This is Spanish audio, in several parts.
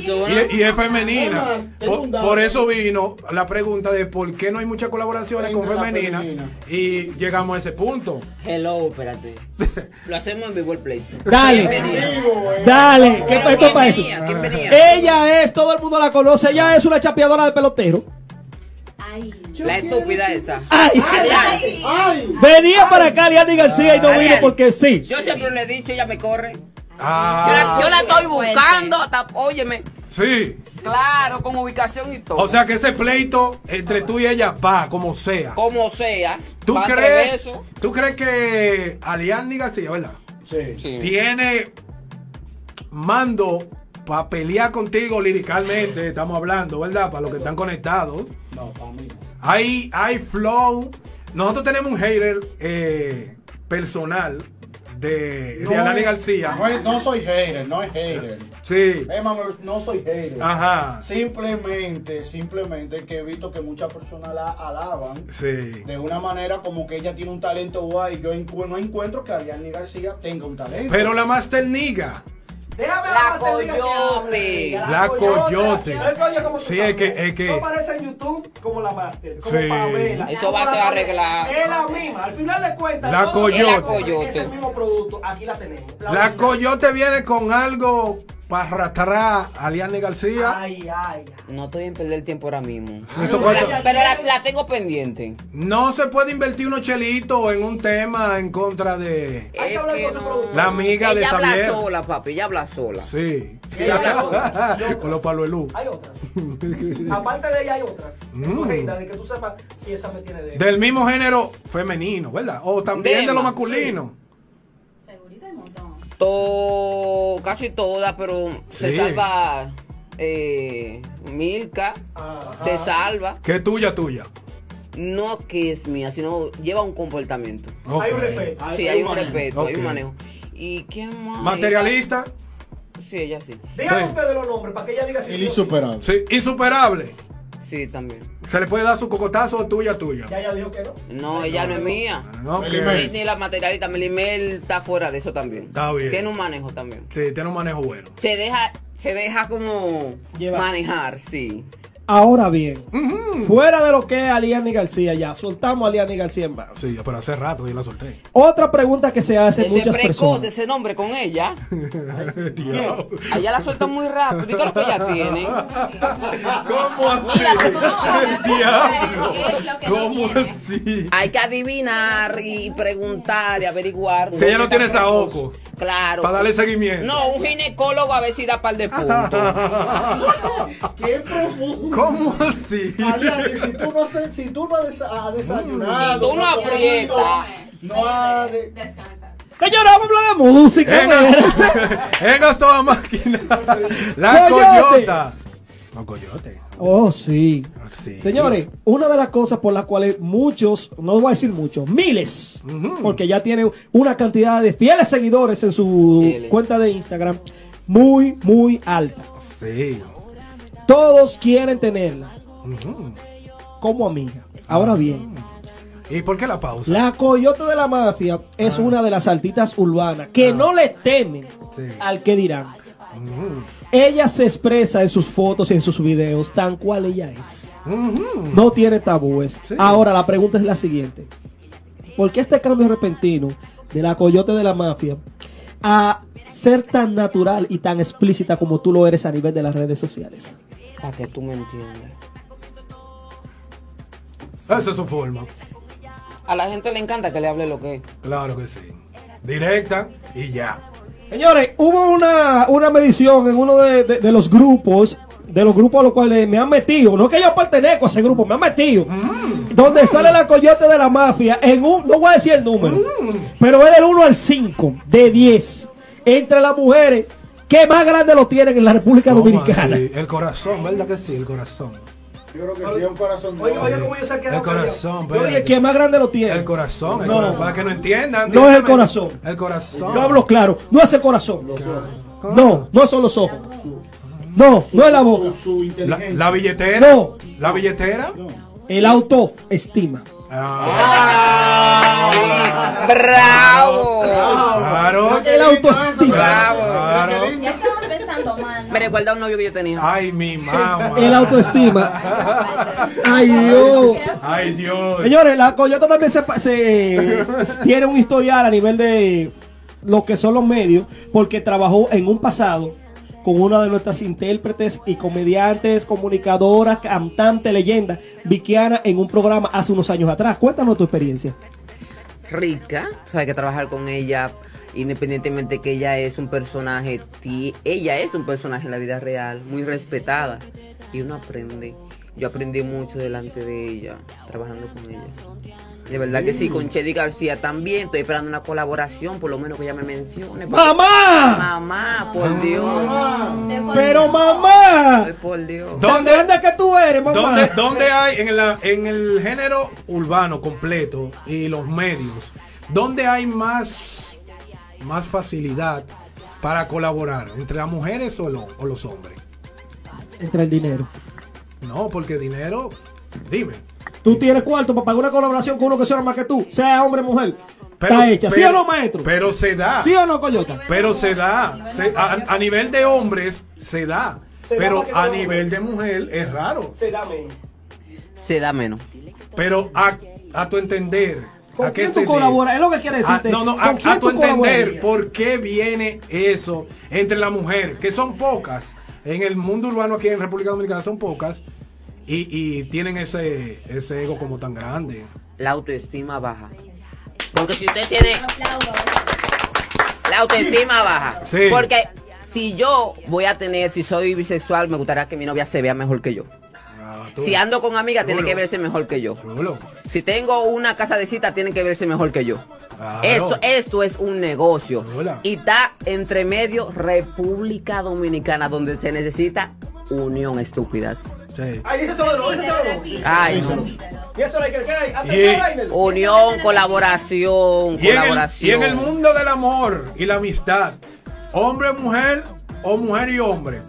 Y, y es femenina. Por, eso vino la pregunta de por qué no hay muchas colaboraciones con Entre la femenina. femenina. Y llegamos a ese punto. Hello, espérate. Lo hacemos en vivo el play. Dale. Eh. Dale, ¿qué ¿Quién esto para eso? Ella es, todo el mundo la conoce, ella es una chapeadora de pelotero. Ay. La estúpida esa. Ay, Adiante. ¡Ay! venía para acá Liani García y no vino porque sí. Yo siempre le he dicho, ella me corre. Yo Ah, la, yo la estoy buscando, hasta, óyeme, sí. claro, con ubicación y todo. O sea que ese pleito entre tú y ella va, como sea. como sea, ¿Tú crees, besos. ¿Tú crees que Aliani García, verdad? Sí. Sí. Tiene mando para pelear contigo liricalmente, estamos hablando, ¿verdad? Para los que están conectados. No, para mí. Hay, hay flow. Nosotros tenemos un hater eh, personal de, de Alani es- García. No, es- no soy hater, no es hater. Sí. Eh, no soy hater. Ajá. Simplemente, simplemente que he visto que muchas personas la alaban Sí. de una manera como que ella tiene un talento guay. Yo no encuentro que Ariane García tenga un talento. Pero la Master Niga. Déjame La coyote. La coyote. Oye, oye, ¿cómo tú Sí, es que- es que- No aparece en YouTube como la Master, como Sí. Pamela. Eso va a quedar arreglado. Es la misma, al final de cuentas. La coyote. Es la coyote. Es el mismo producto, aquí la tenemos. La. Coyote viene con algo para arrastrar a Aliani García. Ay, ay, ay. No estoy en perder el tiempo ahora mismo. Eso Pero, la, pero la- la tengo pendiente. No se puede invertir unos chelitos en un tema en contra de Hay Es que no. la amiga de Ella habla Xavier. sola, papi, ella habla sola. Sí. Sí, hay otras. con los palos de luz. Hay otras. Aparte de ella hay otras. Mm. De que tú sepas si esa me tiene de. Del mismo género femenino, ¿verdad? O también de lo masculino. Segurito hay un montón. To- casi todas, pero se salva eh, Milka, Ajá. se salva. Que es tuya, tuya. No que es mía, sino lleva un comportamiento. Hay un respeto. Sí, hay un manejo. respeto, hay un manejo. ¿Y quién más? Materialista. Sí, ella sí. Díganme Sí. ustedes los nombres para que ella diga si El sí. insuperable. Sí, insuperable. Sí, también. Se le puede dar su cocotazo tuya, tuya. Ya ella dijo que no. No, ella no es mía. No, Melimel. Ni, ni la materialista, Melimel está fuera de eso también. Está bien. Tiene un manejo también. Sí, tiene un manejo bueno. Se deja, se deja como Llevar. manejar, sí. Ahora bien, fuera de lo que es Aliani García, ya soltamos a Aliani García en base. Sí, pero hace rato ya la solté. Otra pregunta que se hace Ese muchas precoz, personas. ese nombre con ella. Diablo. Allá la suelta muy rápido. ¿Y lo que ella tiene? ¿Cómo así? El diablo. Es lo que no ¿Cómo tiene. así? Hay que adivinar y preguntar y averiguar. Si ella no tiene precoz. saoco. Claro. Para darle seguimiento. No, un ginecólogo a ver si da par de puntos. ¡Qué profundo! ¿Cómo así? Si tú no, se- si tú no has has desayunado, Si tú no aprietas. has de- Descansa. Señora, vamos a hablar de música. En, en toda máquina. La Coyote. coyota. No, coyote. Oh, sí. Sí. Señores, una de las cosas por las cuales muchos, no voy a decir muchos, miles, porque ya tiene una cantidad de fieles seguidores en su Fieles. cuenta de Instagram muy, muy alta. Sí. Todos quieren tenerla como amiga. Ahora bien, ¿Y por qué la pausa? la coyote de la mafia es Ah. una de las altitas urbanas que Ah. no le temen Sí. al que dirán. Ella se expresa en sus fotos y en sus videos tan cual ella es. No tiene tabúes. Sí. Ahora la pregunta es la siguiente. ¿Por qué este cambio repentino de la coyote de la mafia a ser tan natural y tan explícita como tú lo eres a nivel de las redes sociales? Para que tú me entiendas. Esa es su forma. A la gente le encanta que le hable lo que es. Claro que sí. Directa y ya. Señores, hubo una, una medición en uno de, de- de los grupos, de los grupos a los cuales me han metido, no que yo pertenezco a ese grupo, me han metido, Mm. donde sale la coyote de la mafia en un, no voy a decir el número, Mm. pero es del 1 al 5, de 10, entre las mujeres que más grande lo tienen en la República ¿Cómo Dominicana. así? El corazón, ¿verdad que sí? El corazón. Yo creo que sí, un corazón Oye, oye, cómo yo sé que El corazón, Yo dije que más grande lo tiene. El corazón, el No. corazón, para que no entiendan. No es el corazón. El corazón. Yo hablo claro, no es el corazón. No, no son los ojos. No, no es la boca. La, la billetera. No. La billetera. El autoestima. Ah. ¡Bravo! Claro. El autoestima. Bravo. Claro. Ya estamos empezando mal. Me recuerda a un novio que yo tenía. Ay, mi mamá. El autoestima. Ay, Dios. Ay, Dios. Señores, la Coyota también se, se- tiene un historial a nivel de lo que son los medios, porque trabajó en un pasado con una de nuestras intérpretes y comediantes, comunicadoras, cantante, leyenda, Vickiana, en un programa hace unos años atrás. Cuéntanos tu experiencia. rica, o sea, que trabajar con ella, independientemente que ella es un personaje, ella es un personaje en la vida real, muy respetada, y uno aprende. Yo aprendí mucho delante de ella, trabajando con ella. De verdad que sí, con Chedi García también, estoy esperando una colaboración, por lo menos que ella me mencione. porque- ¡Mamá! Mamá, por Dios. ¡Pero mamá! Ay, por Dios. ¿Dónde- ¿Dónde, dónde que tú eres, mamá? ¿Dónde, dónde hay en, la- en el género urbano completo y los medios? ¿Dónde hay más, más facilidad para colaborar? ¿Entre las mujeres o, lo- o los hombres? Entre el dinero. No, porque dinero, dime. Tú tienes cuarto para pagar una colaboración con uno que sea más que tú, sea hombre o mujer. Pero- Está hecha. ¿Sí pero- o no, maestro? Pero se da. ¿Sí o no, Coyota? Pero se da. Se- a, a nivel de hombres se da. Se pero a nivel de mujer es raro. Se da menos. Se da menos. Pero a, a tu entender. ¿Con ¿a qué quién tú colaboras? Es lo que quiere Ah, decirte. no, no, ¿Con a, a tu entender por qué viene eso entre la mujer, que son pocas, en el mundo urbano aquí en República Dominicana son pocas, y, y tienen ese, ese ego como tan grande. La autoestima baja. Porque si usted tiene la autoestima baja. Sí. Porque si yo voy a tener, si soy bisexual, me gustaría que mi novia se vea mejor que yo. Ah, Si ando con amigas, tiene que verse mejor que yo. Chulo. Si tengo una casa de cita, tiene que verse mejor que yo. Claro. Eso, esto es un negocio. Hola. Y está entre medio República Dominicana, donde se necesita unión, estúpidas. Sí. De nuevo, eso de nuevo. Ay, Y eso es lo que hay. Unión, colaboración, Y en, el, colaboración. y en el mundo del amor y la amistad, hombre, mujer o mujer y hombre.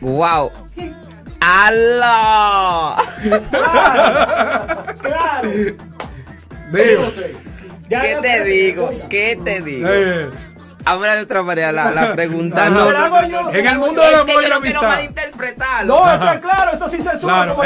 Wow. ¡Aló! Claro. Digo, Ya ¿Qué no te digo? ¿Qué te digo? eh, Ahora de otra manera la, la pregunta. No, no, Te la hago yo. en el mundo amor y yo la no amistad. está claro, esto sí censura. Claro,